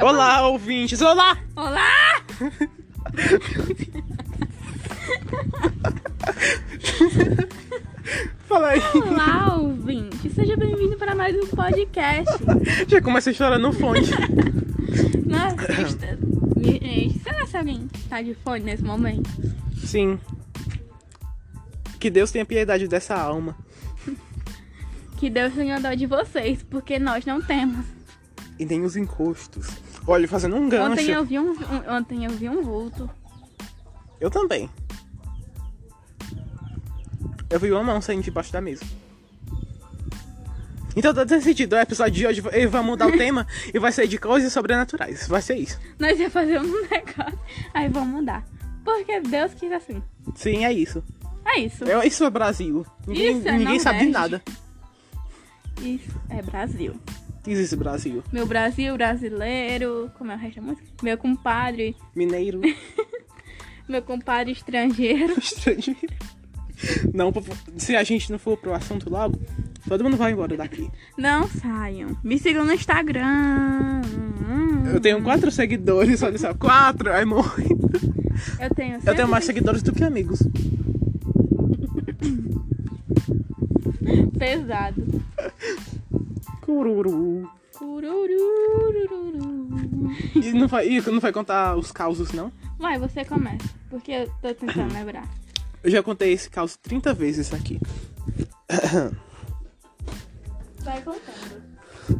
Olá, ouvintes! Olá! Olá! Fala aí. Olá, ouvinte! Seja bem-vindo para mais um podcast. Já começa a chorar no fone. Nossa, está... Gente, será que alguém tá de fone nesse momento? Sim. Que Deus tenha piedade dessa alma. Que Deus tenha dó de vocês, porque nós não temos. E nem os encostos. Olha, fazendo um gancho. Ontem eu vi um, um- ontem eu vi um vulto. Eu também. Eu vi uma mão saindo debaixo da mesa. Então tá decidido, o episódio de hoje ele vai mudar o tema e vai ser de coisas sobrenaturais. Vai ser isso. Nós ia fazer um negócio. Aí vamos mudar. Porque Deus quis assim. Sim, é isso. É isso. É- Isso é Brasil. Ninguém, Isso é ninguém sabe de nada. Isso é Brasil. Existe Brasil. Meu Brasil brasileiro. Como é o resto da música? Meu compadre. Mineiro. Meu compadre estrangeiro. estrangeiro. Não, se a gente não for pro assunto logo, todo mundo vai embora daqui. Não saiam. Me sigam no Instagram. Eu tenho quatro seguidores, olha só, quatro, ai muito. Eu tenho, Eu tenho mais 120 seguidores do que amigos. Pesado. Cururu. Curururururu. E não vai, e não vai contar os causos, não? Vai, você começa. Porque eu tô tentando lembrar. Eu já contei esse caos 30 vezes aqui. Vai contando.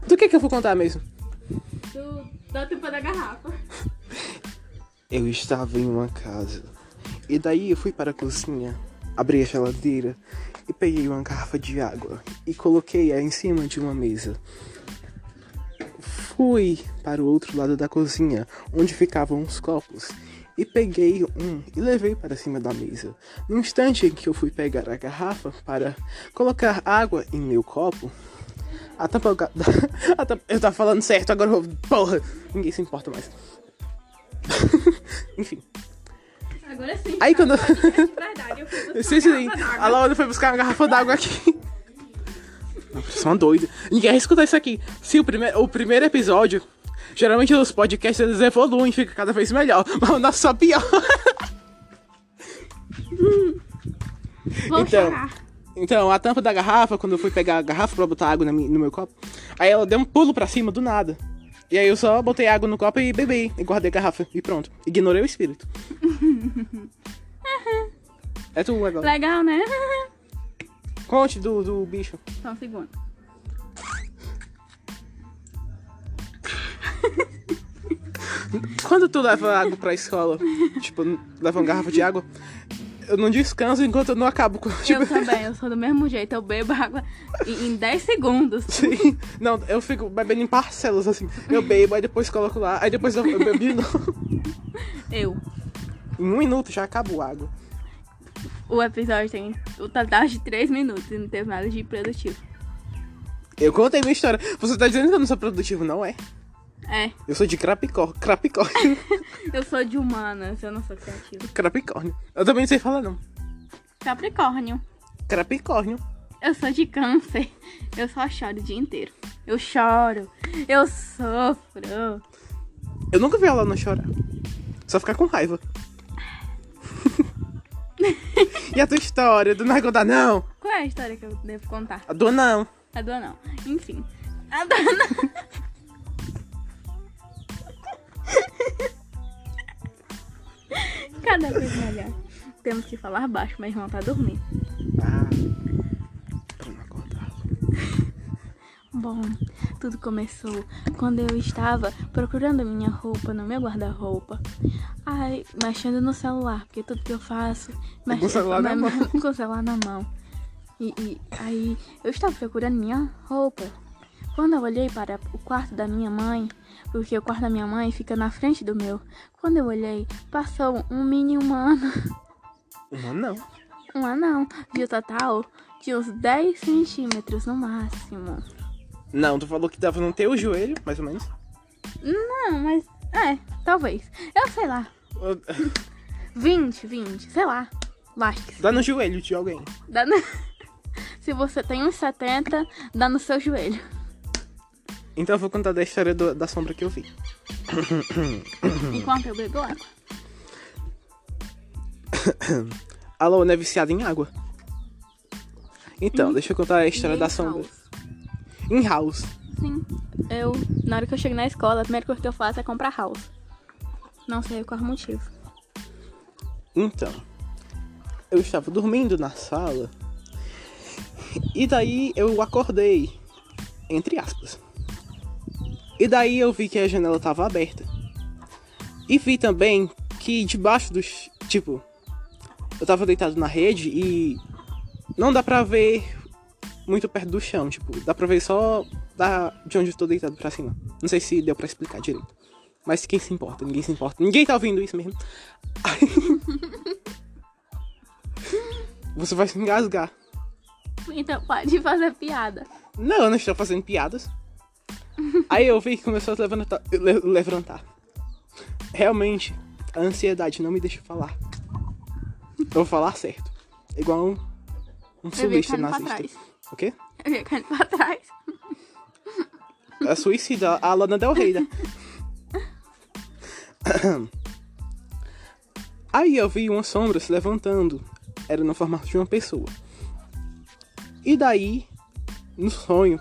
Do que que eu vou contar mesmo? Do, da tampa da garrafa. Eu estava em uma casa. E daí eu fui para a cozinha, abri a geladeira e peguei uma garrafa de água e coloquei-a em cima de uma mesa. Fui para o outro lado da cozinha, onde ficavam os copos, e peguei um e levei para cima da mesa. No instante em que eu fui pegar a garrafa para colocar água em meu copo, a tampa. a tampa- eu tava falando certo, agora eu vou. Porra! Ninguém se importa mais. Enfim. Agora sim. Aí quando- verdade, eu fui buscar Sim, A. Laura foi buscar uma garrafa d'água aqui. Nossa, uma doida. Ninguém vai escutar isso aqui. Se o, prime o primeiro episódio, geralmente os podcasts eles evoluem, fica cada vez melhor. Mas o nosso só pior. Vou Então. chorar. Então, a tampa da garrafa, quando eu fui pegar a garrafa pra botar água no meu copo, aí ela deu um pulo pra cima do nada. E aí eu só botei água no copo e bebi. E guardei a garrafa. E pronto. Ignorei o espírito. é tu agora. Legal, né? Conte do, do bicho. Só um segundo. Quando tu leva água pra escola, tipo, leva uma garrafa de água, eu não descanso enquanto eu não acabo com. Tipo, Eu também, eu sou do mesmo jeito. Eu bebo água em em 10 segundos. Sim. Não, eu fico bebendo em parcelas, assim. Eu bebo, aí depois coloco lá, aí depois eu, eu bebo de novo. Eu. Em um minuto já acabou a água. O episódio tem o total de 3 minutos e não teve nada de produtivo. Eu contei minha história. Você tá dizendo que eu não sou produtivo, não é? É, Eu sou de crapicó, crapicórnio. eu sou de humanas, eu não sou criativa. crapicórnio. Eu também não sei falar, não. Capricórnio. Crapicórnio. Eu sou de câncer. Eu só choro o dia inteiro. Eu choro. Eu sofro. Eu nunca vi ela não chorar. Só ficar com raiva. e a tua história? Do não vai contar, não? Qual é a história que eu devo contar? A do não. A do não. Enfim. A do não. Cada vez melhor. Temos que falar baixo, mas irmão tá dormindo. Ah. Bom, tudo começou quando eu estava procurando minha roupa no meu guarda-roupa. Ai, mexendo no celular, porque tudo que eu faço. Com o celular na mão. Com o celular na mão. E, e aí eu estava procurando minha roupa. Quando eu olhei para o quarto da minha mãe, porque o quarto da minha mãe fica na frente do meu. Quando eu olhei, passou um mini humano. Uma não. Um anão. De um total de uns 10 centímetros no máximo. Não, tu falou que dava no teu joelho, mais ou menos. Não, mas. É, talvez. Eu sei lá. 20, 20, sei lá. Sim. Dá no joelho de alguém. Dá no- Se você tem uns 70, dá no seu joelho. Então eu vou contar da história do- da sombra que eu vi. Enquanto eu bebo água. A Luana é viciada em água. Então, deixa eu contar a história da sombra. Em house. Sim. Eu, na hora que eu chego na escola, a primeira coisa que eu faço é comprar house. Não sei qual é o motivo. Então, eu estava dormindo na sala. E daí eu acordei. Entre aspas. E daí eu vi que a janela estava aberta. E vi também que debaixo dos. Tipo, eu tava deitado na rede e. Não dá pra ver muito perto do chão. Tipo, dá pra ver só da, de onde eu tô deitado pra cima. Não sei se deu pra explicar direito. Mas quem se importa? Ninguém se importa. Ninguém tá ouvindo isso mesmo. Você vai se engasgar. Então pode fazer piada. Não, eu não estou fazendo piadas. Aí eu vi que começou a levantar. le- levantar. Realmente, a ansiedade não me deixa falar. Eu vou falar certo. Igual um, um sulista nazista. O quê? Eu vi caindo pra trás. A suicida, a Lana Del Rey. né? Aí eu vi uma sombra se levantando. Era no formato de uma pessoa. E daí, no sonho,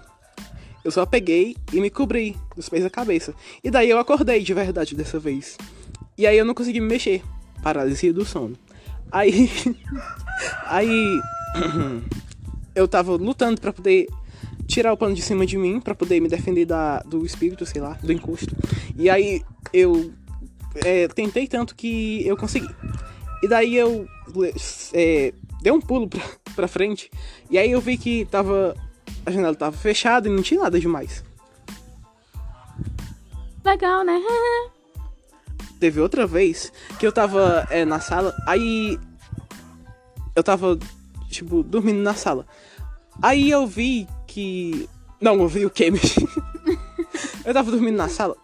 eu só peguei e me cobri dos pés à cabeça. E daí eu acordei de verdade dessa vez. E aí eu não consegui me mexer. Paralisia do sono. Aí. aí. eu tava lutando pra poder tirar o pano de cima de mim, pra poder me defender da, do espírito, sei lá, do encosto. E aí eu é, tentei tanto que eu consegui. E daí eu é, dei um pulo pra, pra frente. E aí eu vi que tava. A janela tava fechada e não tinha nada demais. Legal, né? Teve outra vez que eu tava é, na sala, aí. Eu tava, tipo, dormindo na sala. Aí eu vi que. Não, eu vi o que? eu tava dormindo na sala.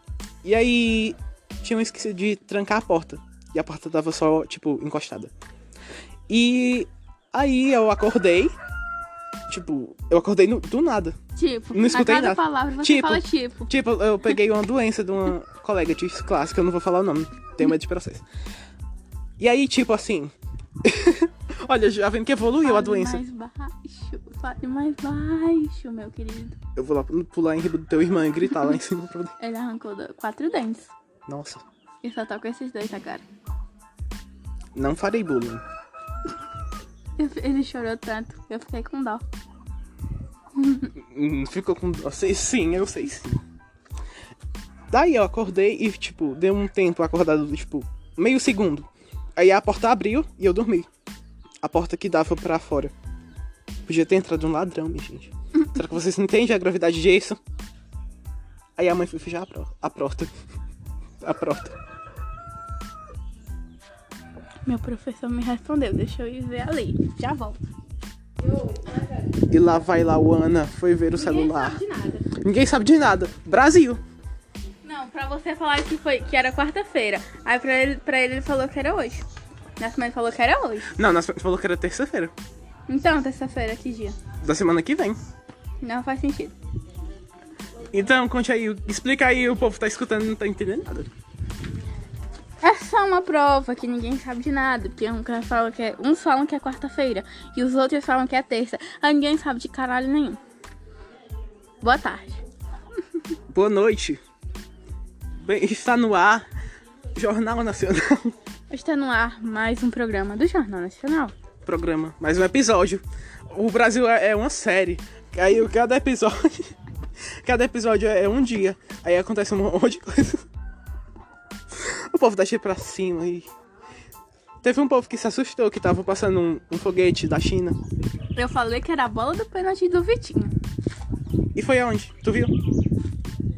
E aí. Tinham esquecido de trancar a porta. E a porta tava só, tipo, encostada. E. Aí eu acordei. Tipo, eu acordei no- do nada. Tipo, Não escutei a cada nada. palavra você Tipo, fala tipo. Tipo, eu peguei uma doença de uma colega de classe, que eu não vou falar o nome, tenho medo de processo. E aí, tipo assim. Olha, já vendo que evoluiu a Fale doença. mais baixo. Fale mais baixo, meu querido. Eu vou lá pular em riba do teu irmão e gritar lá em cima pra. Ele arrancou quatro dentes. Nossa, E só tá com esses dois agora. não farei bullying. Ele chorou tanto. Eu fiquei com dó. Hum, Ficou com. dó. Sim, eu sei sim. Daí eu acordei e, tipo, deu um tempo acordado, tipo, meio segundo. Aí a porta abriu e eu dormi. A porta que dava pra fora. Podia ter entrado um ladrão, minha gente. Será que vocês entendem a gravidade disso? Aí a mãe foi fechar a, pro- a porta. A porta. Meu professor me respondeu. Deixa eu ir ver ali. Já volto. E lá vai lá o Ana, foi ver o celular. Ninguém sabe de nada. Ninguém sabe de nada. Brasil. Não, pra você falar que, foi, que era quarta-feira. Aí pra ele, pra ele ele falou que era hoje. Mãe falou que era hoje. Não, nós falou que era terça-feira. Então, terça-feira, que dia? Da semana que vem. Não faz sentido. Então, conte aí, explica aí, o povo tá escutando e não tá entendendo nada. Só uma prova que ninguém sabe de nada. Porque um fala que é, uns falam que é quarta-feira e os outros falam que é terça. Aí ninguém sabe de caralho nenhum. Boa tarde. Boa noite. Bem, está no ar Jornal Nacional. Está no ar mais um programa do Jornal Nacional. Programa, mais um episódio. O Brasil é é uma série. Aí cada episódio. Cada episódio é um dia. Aí acontece um monte de coisa. O povo tá cheio pra cima e. Teve um povo que se assustou que tava passando um, um foguete da China. Eu falei que era a bola do pênalti do Vitinho. E foi aonde? Tu viu?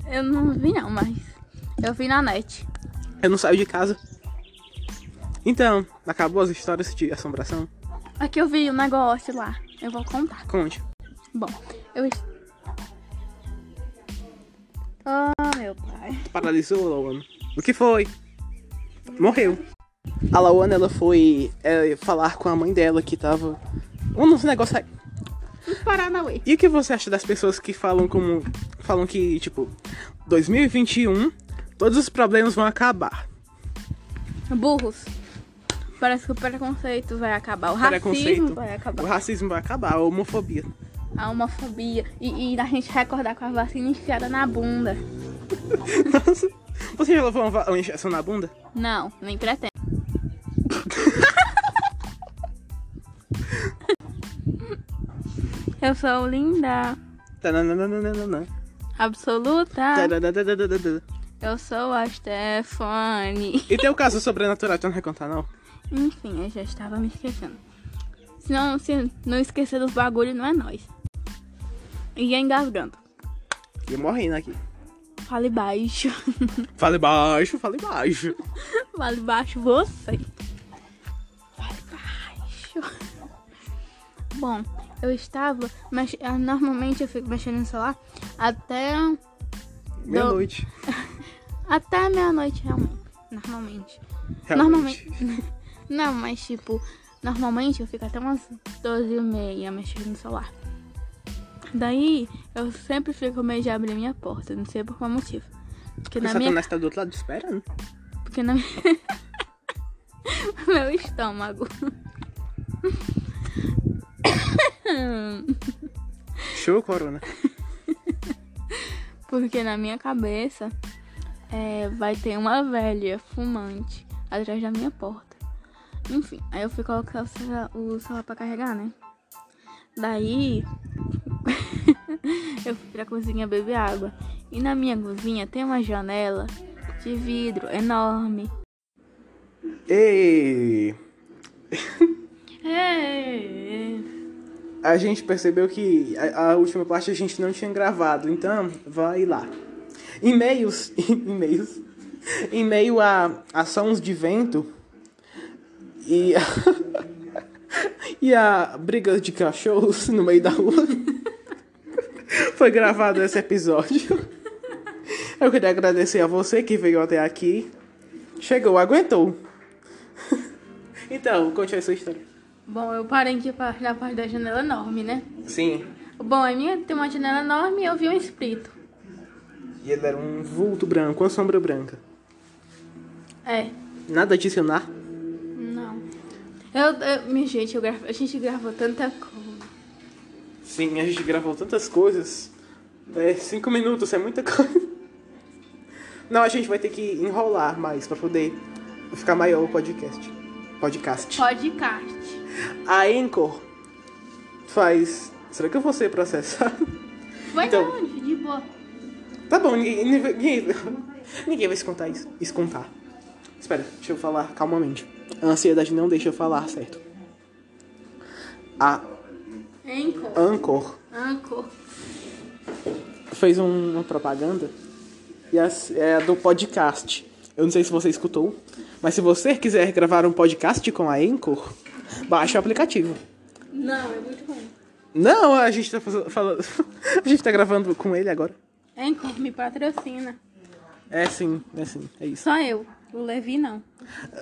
Eu não vi não, mas eu vi na net. Eu não saio de casa. Então, acabou as histórias de assombração? Aqui eu vi um negócio lá. Eu vou contar. Conte. Bom, eu. Oh, meu pai. Paralisou Lawana. O que foi? Morreu. A Lawana, ela foi é, falar com a mãe dela que tava. Um aí. Os Paranauê. E o que você acha das pessoas que falam como. Falam que, tipo, 2021, todos os problemas vão acabar. Burros. Parece que o preconceito vai acabar. O racismo Preconceito. vai O acabar. racismo vai acabar, a homofobia. A homofobia. E, e a gente recordar com a vacina enfiada na bunda. Nossa, você já levou uma, uma injeção na bunda? Não, nem pretendo. Eu sou linda, Tananana. absoluta. Eu sou a Stephanie. E tem o caso sobrenatural, tu não vai contar, não? Enfim, eu já estava me esquecendo. Se não, se não esquecer dos bagulhos, não é nós. E engasgando. E morrendo aqui. Fale baixo. Fale baixo, fale baixo. Fale baixo você. Fale baixo. Bom, eu estava. Mex... ah, Normalmente eu fico mexendo no celular até. Meia-noite. Até meia-noite, realmente. Normalmente. Realmente. Normalmente. Não, mas tipo, normalmente eu fico até umas 12 e meia mexendo no celular. Daí eu sempre fico meio de abrir minha porta, não sei por qual motivo. Porque na minha. Tá do outro lado esperando. Porque na minha. Meu estômago. Show, Corona. Porque na minha cabeça é, vai ter uma velha fumante atrás da minha porta. Enfim, aí eu fui colocar o celular, o celular pra carregar, né? Daí eu fui pra cozinha beber água. E na minha cozinha tem uma janela de vidro enorme. Ei! É. A gente percebeu que a, a última parte a gente não tinha gravado, então vai lá. E-mails, e-mails, em meio a, a sons de vento e a, e a briga de cachorros no meio da rua, foi gravado esse episódio. Eu queria agradecer a você que veio até aqui. Chegou, aguentou. Então, conte a sua história. Bom, eu parei aqui na parte da janela enorme, né? Sim. Bom, a minha tem uma janela enorme e eu vi um espírito. E ele era um vulto branco, uma sombra branca. É, Nada adicionar. não. Eu, eu, minha gente, eu gravo, a gente gravou tanta coisa. Sim, a gente gravou tantas coisas. É, cinco minutos é muita coisa. Não, a gente vai ter que enrolar mais pra poder ficar maior o podcast. Podcast. Podcast. A Anchor faz. Será que eu vou ser processado? Vai Então. não, de boa. Tá bom, ninguém, ninguém, ninguém vai se contar isso. isso contar. Espera, deixa eu falar calmamente. A ansiedade não deixa eu falar certo. A Anchor. Anchor Anchor. Fez um- uma propaganda e as- é do podcast. Eu não sei se você escutou, mas se você quiser gravar um podcast com a Anchor, baixe o aplicativo. Não, é muito ruim. Não, a gente tá falando. A gente tá gravando com ele agora. Anchor me patrocina. É sim, é sim, é isso. Só eu. O Levi não.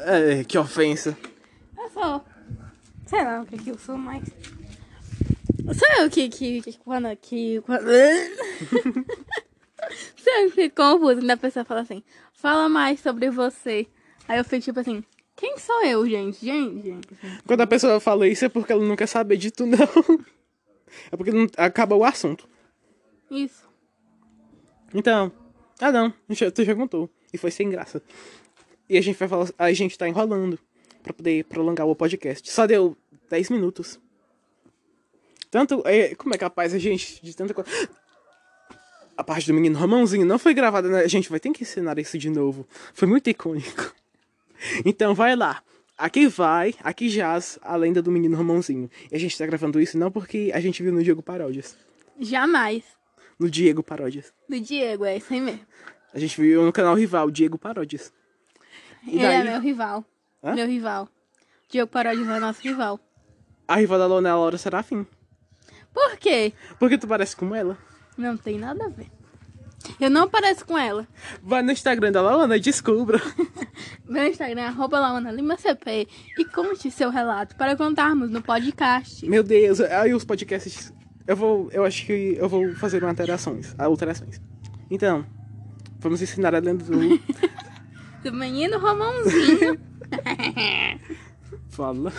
É, que ofensa. Eu sou. Sei lá o que, que eu sou, mas. Sou eu que, que, que quando. Que, quando... Que fico confuso quando a pessoa fala assim: fala mais sobre você. Aí eu fico tipo assim: quem sou eu, gente? Gente, gente. Quando a pessoa fala isso é porque ela não quer saber de tu, não. É porque não acaba o assunto. Isso. Então, ah não, tu já contou. E foi sem graça. E a gente vai falar, a gente tá enrolando pra poder prolongar o podcast. Só deu 10 minutos. Tanto, é, como é capaz a gente de tanta coisa. A parte do menino Romãozinho não foi gravada, né? A gente vai ter que ensinar isso de novo. Foi muito icônico. Então vai lá. Aqui vai, aqui jaz a lenda do menino Romãozinho. E a gente tá gravando isso não porque a gente viu no Diego Paródias. Jamais. No Diego Paródias. Do Diego, é isso aí mesmo. A gente viu no canal rival, Diego Paródias. E Ele é daí? meu rival. Hã? Meu rival. Diego Paródia é nosso rival. A rival da Lona é a Laura Serafim. Por quê? Porque tu parece com ela. Não tem nada a ver. Eu não pareço com ela. Vai no Instagram da Lona e descubra. Meu Instagram é arroba Launa Lima CP e conte seu relato para contarmos no podcast. Meu Deus, aí os podcasts Eu vou. Eu acho que eu vou fazer alterações. Alterações. Então, vamos ensinar a lenda do. Do menino Romãozinho. Fala.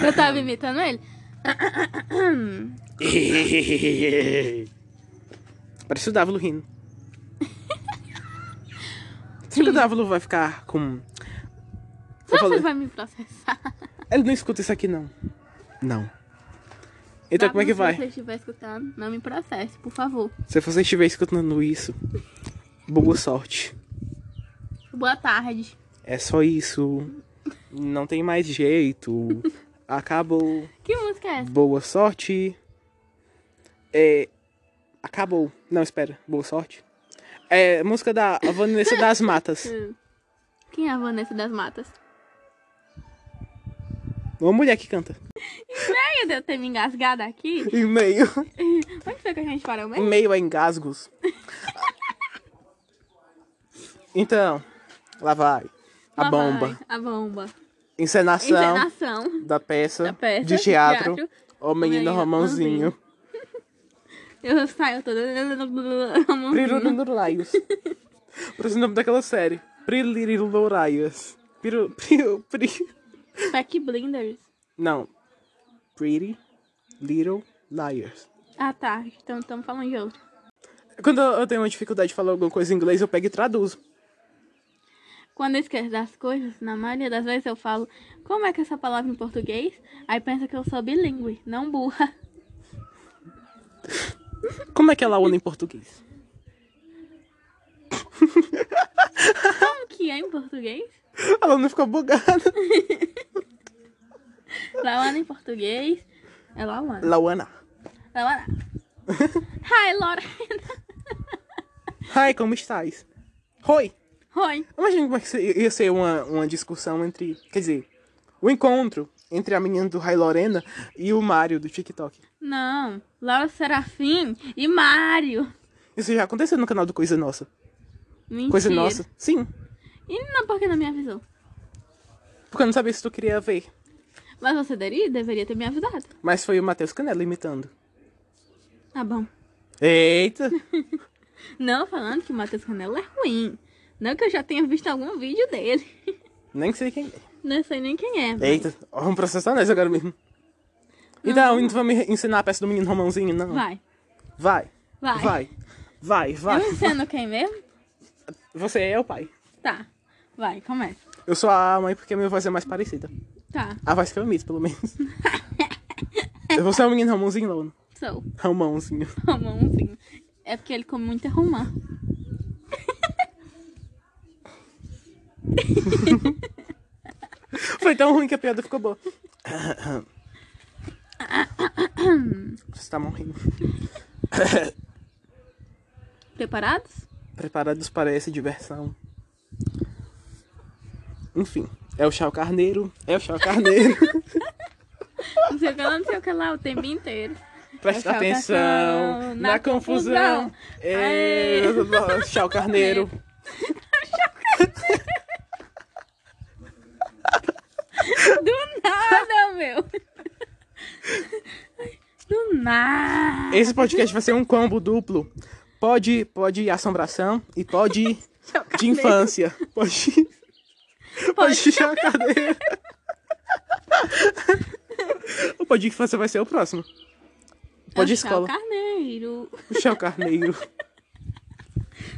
Eu tava imitando ele. Parece o Dávilo rindo. Será que o Dávilo vai ficar com. Será que ele vai me processar? Ele não escuta isso aqui, não. Não. Então, como é que Se vai? você estiver escutando, não me processe, por favor. Se você estiver escutando isso, boa sorte. Boa tarde. É só isso. Não tem mais jeito. Acabou. Que música é essa? Boa sorte. É. Acabou. Não, espera. Boa sorte. É música da Vanessa das Matas. Hum. Quem é a Vanessa das Matas? Uma mulher que canta. Estranho de eu ter me engasgado aqui. Em meio. Onde foi que a gente parou Em mesmo? meio a engasgos. Então, lá vai. A Lá bomba. vai, A bomba. Encenação, Encenação. da peça, Da peça, de teatro. teatro. O menino Menino Romãozinho. Eu saio toda. Pririluraios. Parece o nome daquela série. Pririluraios. Piru, piru, pri... Peck Blinders. Não. Pretty Little Liars. Ah, tá. Então estamos falando de outro. Quando eu tenho uma dificuldade de falar alguma coisa em inglês, eu pego e traduzo. Quando eu esqueço das coisas, na maioria das vezes eu falo como é que é essa palavra em português? Aí pensa que eu sou bilíngue, não burra. Como é que ela usa em português? Como que é em português? Ela não ficou bugada. Lauana em português é Lauana. Lauana. Lauana. Hi, Lorena. Hi, como estás? Oi. Oi. Imagina como é que se- ia ser uma, uma discussão entre. Quer dizer, o encontro entre a menina do Rai Lorena e o Mário do TikTok. Não, Laura Serafim e Mário. Isso já aconteceu no canal do Coisa Nossa. Mentira. Coisa Nossa? Sim. E não, por que não me avisou? Porque eu não sabia se tu queria ver. Mas você deveria, deveria ter me avisado. Mas foi o Matheus Canela imitando. Tá bom. Eita! Não falando que o Matheus Canela é ruim. Não que eu já tenha visto algum vídeo dele. Nem sei quem é. Não sei nem quem é. mas- Eita, vamos processar nós agora mesmo. Então, não vai me ensinar a peça do menino Romãozinho, não? Vai. Vai. Vai. Vai. Vai, vai. Eu ensino quem mesmo? Você é o pai. Tá. Vai, começa. Eu sou a mãe porque a minha voz é mais parecida. Tá. A voz que eu imito, pelo menos. Você é o menino Romãozinho, Lona? Sou. Romãozinho. Romãozinho. É porque ele come muita romã. Foi tão ruim que a piada ficou boa. Você tá morrendo. Preparados? Preparados para essa diversão. Enfim, é o Chau Carneiro. É o Chau Carneiro. Não sei o que lá, não sei o que lá, o tempo inteiro. Presta Chau atenção Carneiro, na na confusão. confusão. É... Chau Carneiro. Do nada, meu. Do nada. Esse podcast vai ser um combo duplo. Pode, pode assombração e pode de infância. Pode, pode Chau Carneiro. O pode de infância vai ser o próximo. Pode É o Chau escola. Carneiro. O Chau Carneiro.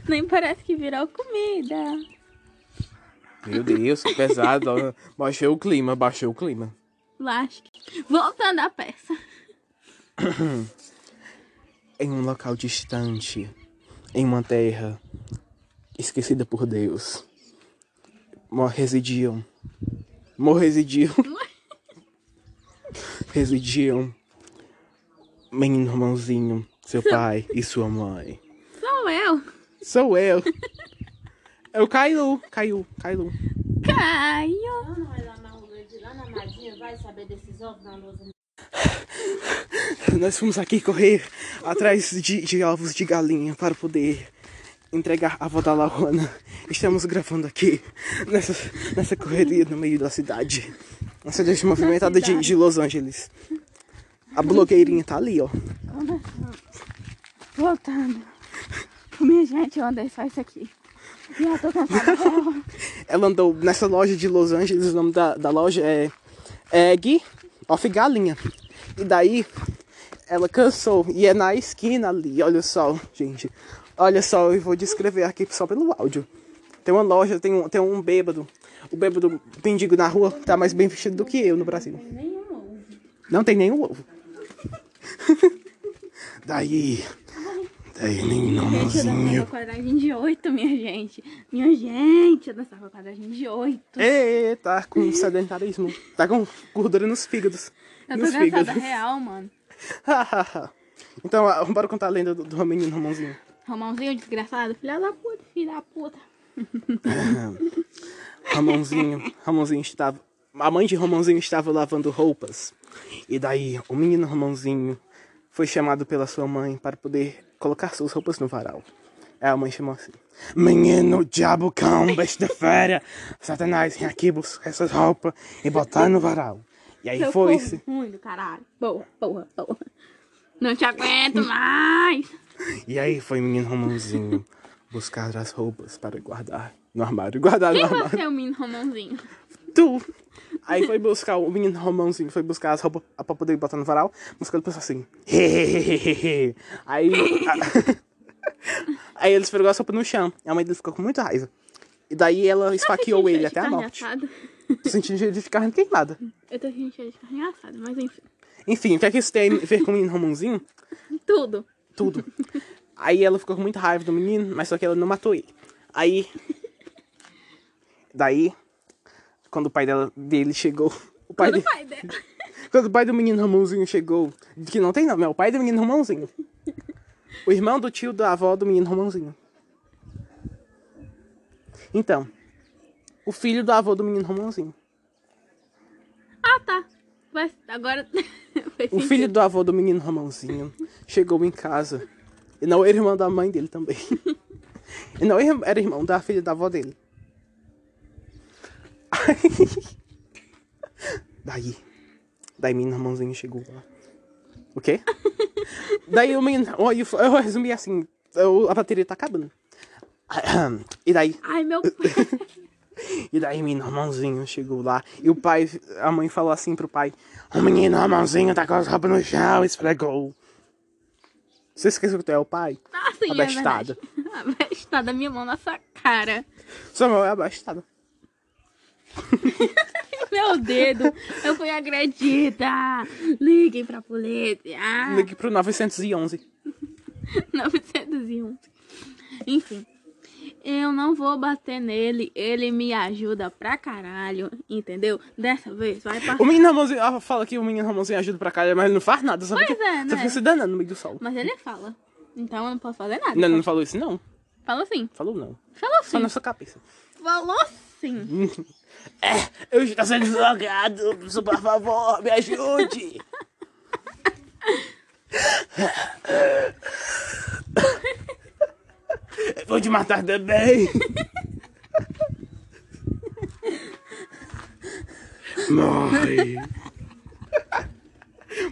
Nem parece que virou comida. Meu Deus, que pesado. ó. Baixou o clima, baixou o clima. Lasque. Voltando à peça. Em um local distante, em uma terra esquecida por Deus, residiam. Residiam. residiam. Menino irmãozinho, seu pai e sua mãe. Sou eu. Sou eu. É o. Caiu. Não lá na rua de lá na Madinha, vai saber desses ovos na lousa. Nós fomos aqui correr atrás de, de ovos de galinha para poder entregar a avó da Laona. Estamos gravando aqui nessa, nessa correria no meio da cidade. Uma cidade movimentada de, de Los Angeles. A blogueirinha tá ali, ó. Voltando. Minha gente, eu andei só isso aqui. Tô cansada. Ela andou nessa loja de Los Angeles, o nome da, da loja é Egg of Galinha. E daí ela cansou. E é na esquina ali, olha só, gente. Olha só, eu vou descrever aqui só pelo áudio. Tem uma loja, tem um, tem um bêbado. O bêbado mendigo na rua tá mais bem vestido do que eu no Brasil. Nenhum ovo. Não tem nenhum ovo. daí. Daí, nenhum Gente, eu dançava quadradinho de oito, minha gente. Minha gente, eu dançava quadradinho de oito. Eita, tá com sedentarismo. Tá com gordura nos fígados. Eu tô nos cansada fígados. real, mano. então, bora contar a lenda do, do menino Romãozinho. Romãozinho, desgraçado. Filha da puta, filha da puta. Ramãozinho, Ramãozinho estava. A mãe de Ramãozinho estava lavando roupas. E daí o menino Ramãozinho foi chamado pela sua mãe para poder colocar suas roupas no varal. Aí a mãe chamou assim: Menino diabo cão, besta-feira, Satanás, vem aqui buscar essas roupas e botar no varal. E aí Seu povo ruim do caralho. Porra, porra, porra. Não te aguento mais. E aí foi o menino Romãozinho buscar as roupas para guardar no armário. Guardar no Quem armário. você é o menino Romãozinho? Tu! Aí foi buscar, o menino Romãozinho foi buscar as roupas pra poder botar no varal, mas quando pensou assim, hehehehe. Aí. a- aí ele esfregou a sopa no chão. E a mãe dele ficou com muita raiva. E daí ela esfaqueou ele até a morte. Tô sentindo cheiro de carne queimada. Eu tô sentindo cheiro de carne assada, mas enfim. Enfim, o que é que isso tem a ver com o menino Romãozinho? Tudo. Tudo. Aí ela ficou com muita raiva do menino, mas só que ela não matou ele. Aí. Daí, quando o pai dela, dele chegou. O pai Quando o dele. pai dela. Quando o pai do menino Romãozinho chegou, que não tem nome, é o pai do menino Romãozinho. O irmão do tio da avó do menino Romãozinho. Então, o filho do avô do menino Romãozinho. Ah, tá. Mas agora. O filho do avô do menino Romãozinho chegou em casa. E não era irmão da mãe dele também. E não era irmão da filha da avó dele. Daí. Daí o menino Romãozinho chegou lá. O quê? Daí o menino. ó, Eu, eu resumi assim. eu- a bateria tá acabando. E daí. Ai, meu. E daí menino Romãozinho chegou lá. E o pai, a mãe falou assim pro pai: O menino Romãozinho tá com as roupas no chão, esfregou. Você esqueceu que tu é o pai? Ah, sim, é verdade. Abestada, minha mão na sua cara. Sua mão é abastada. Meu dedo, eu fui agredida. Liguem pra polícia. Ah, Ligue pro 911. 911. Enfim, eu não vou bater nele. Ele me ajuda pra caralho, entendeu? Dessa vez vai O passar. menino Romãozinho, ela fala que o menino Romãozinho ajuda pra cá, mas ele não faz nada. Só Pois fica, é, só né? fica se danando no meio do sol. Mas ele fala. Então eu não posso fazer nada. Não, ele não falou isso, não. Falou assim. Falou não. Falou Só sim. na sua cabeça. Falou sim. É, eu estou sendo drogado, por favor, me ajude. Eu Vou te matar também. Morre.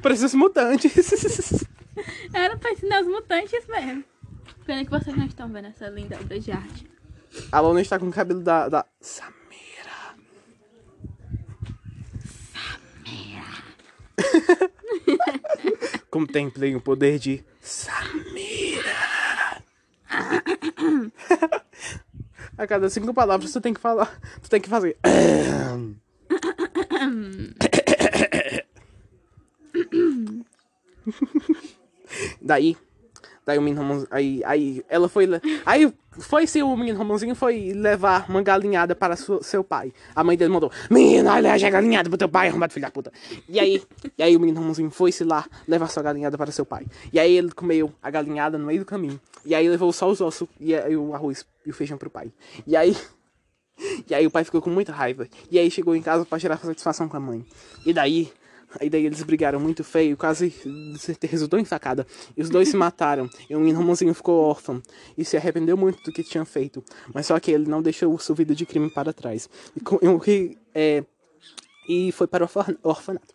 Parece os mutantes. Era pra ensinar os mutantes mesmo. Pena que vocês não estão vendo essa linda obra de arte. A Luna está com o cabelo da, da Samira. Contemplem o poder de Samira. A cada cinco palavras tu tem que falar. Tu tem que fazer. Daí, daí o menino Romãozinho, aí, aí ela foi, aí foi se o menino Romãozinho foi levar uma galinhada para seu pai. A mãe dele mandou, menino, olha a galinhada pro teu pai, arrombado filho da puta. E aí, e aí o menino Romãozinho foi se lá levar sua galinhada para seu pai. E aí ele comeu a galinhada no meio do caminho. E aí levou só os ossos e, aí o arroz e o feijão pro pai. E aí, e aí o pai ficou com muita raiva. E aí chegou em casa pra tirar satisfação com a mãe. E daí, aí daí eles brigaram muito feio, quase resultou em facada. E os dois se mataram. E o menino Romãozinho ficou órfão e se arrependeu muito do que tinha feito. Mas só que ele não deixou sua vida de crime para trás. E com, e é, e foi para o orfa- orfanato.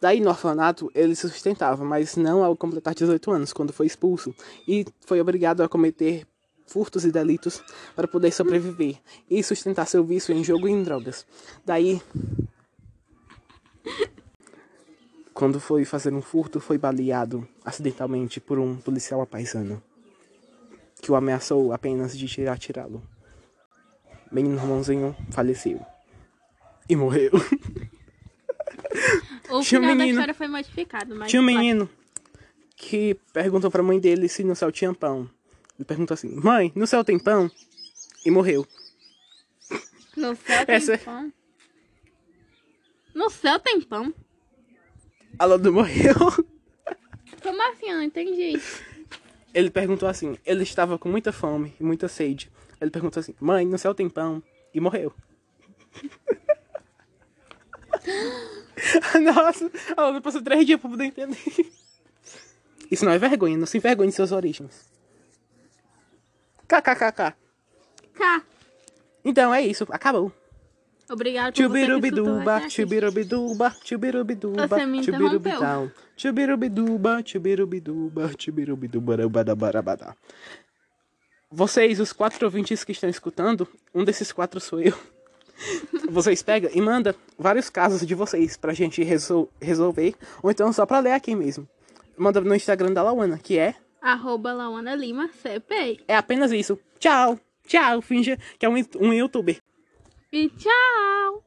Daí no orfanato ele se sustentava, mas não ao completar 18 anos, quando foi expulso, e foi obrigado a cometer furtos e delitos para poder sobreviver e sustentar seu vício em jogo e em drogas. Daí, quando foi fazer um furto, foi baleado acidentalmente por um policial apaisano que o ameaçou apenas de tirar tirá-lo. Menino Ramonzinho faleceu e morreu. O Tinha um final da menino. história foi modificado, mas. Tinha um menino que perguntou pra mãe dele se no céu tinha pão. Ele perguntou assim: Mãe, no céu tem pão? E morreu. No céu tem Essa- pão. No céu tem pão. A Lodo morreu. Como assim? Eu não entendi. Ele perguntou assim: Ele estava com muita fome e muita sede. Ele perguntou assim: Mãe, no céu tem pão? E morreu. Nossa, a Lodo passou três dias pra poder entender. Isso não é vergonha, não se envergonhe de suas origens. KKKK. Cá. Então é isso, acabou. Obrigado por você que escutou Chubirubiduba, até aqui. chubirubiduba, chubirubiduba, Você me chubirubidão. Chubirubiduba, chubirubiduba, chubirubidubarabadabarabadá. Vocês, os quatro ouvintes que estão escutando, um desses quatro sou eu. Vocês pegam e manda vários casos de vocês pra gente resol- resolver, ou então só pra ler aqui mesmo. Manda no Instagram da Lauana, que é Arroba Lawana Lima é apenas isso. Tchau, tchau, finja que é um, um youtuber. E tchau.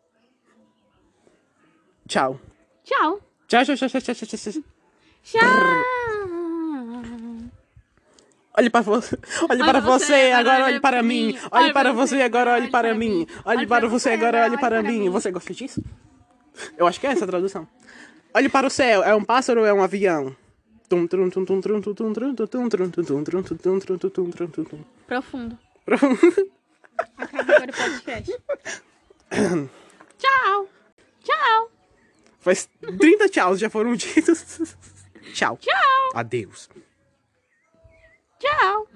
Tchau. Tchau. Tchau, tchau, tchau, tchau, tchau, tchau. Tchau. tchau. Olhe para, vo... olhe para você, agora olhe para mim. Olhe para você, agora olhe para mim. Olhe para você, agora olhe para mim. Você gosta disso? Eu acho que é essa a tradução. Olhe para o céu, é um pássaro ou é um avião? Profundo. Profundo. Acaba agora o podcast. Tchau. Tchau. Faz 30 tchauz já foram ditos. Tchau. Tchau. Adeus. Tchau.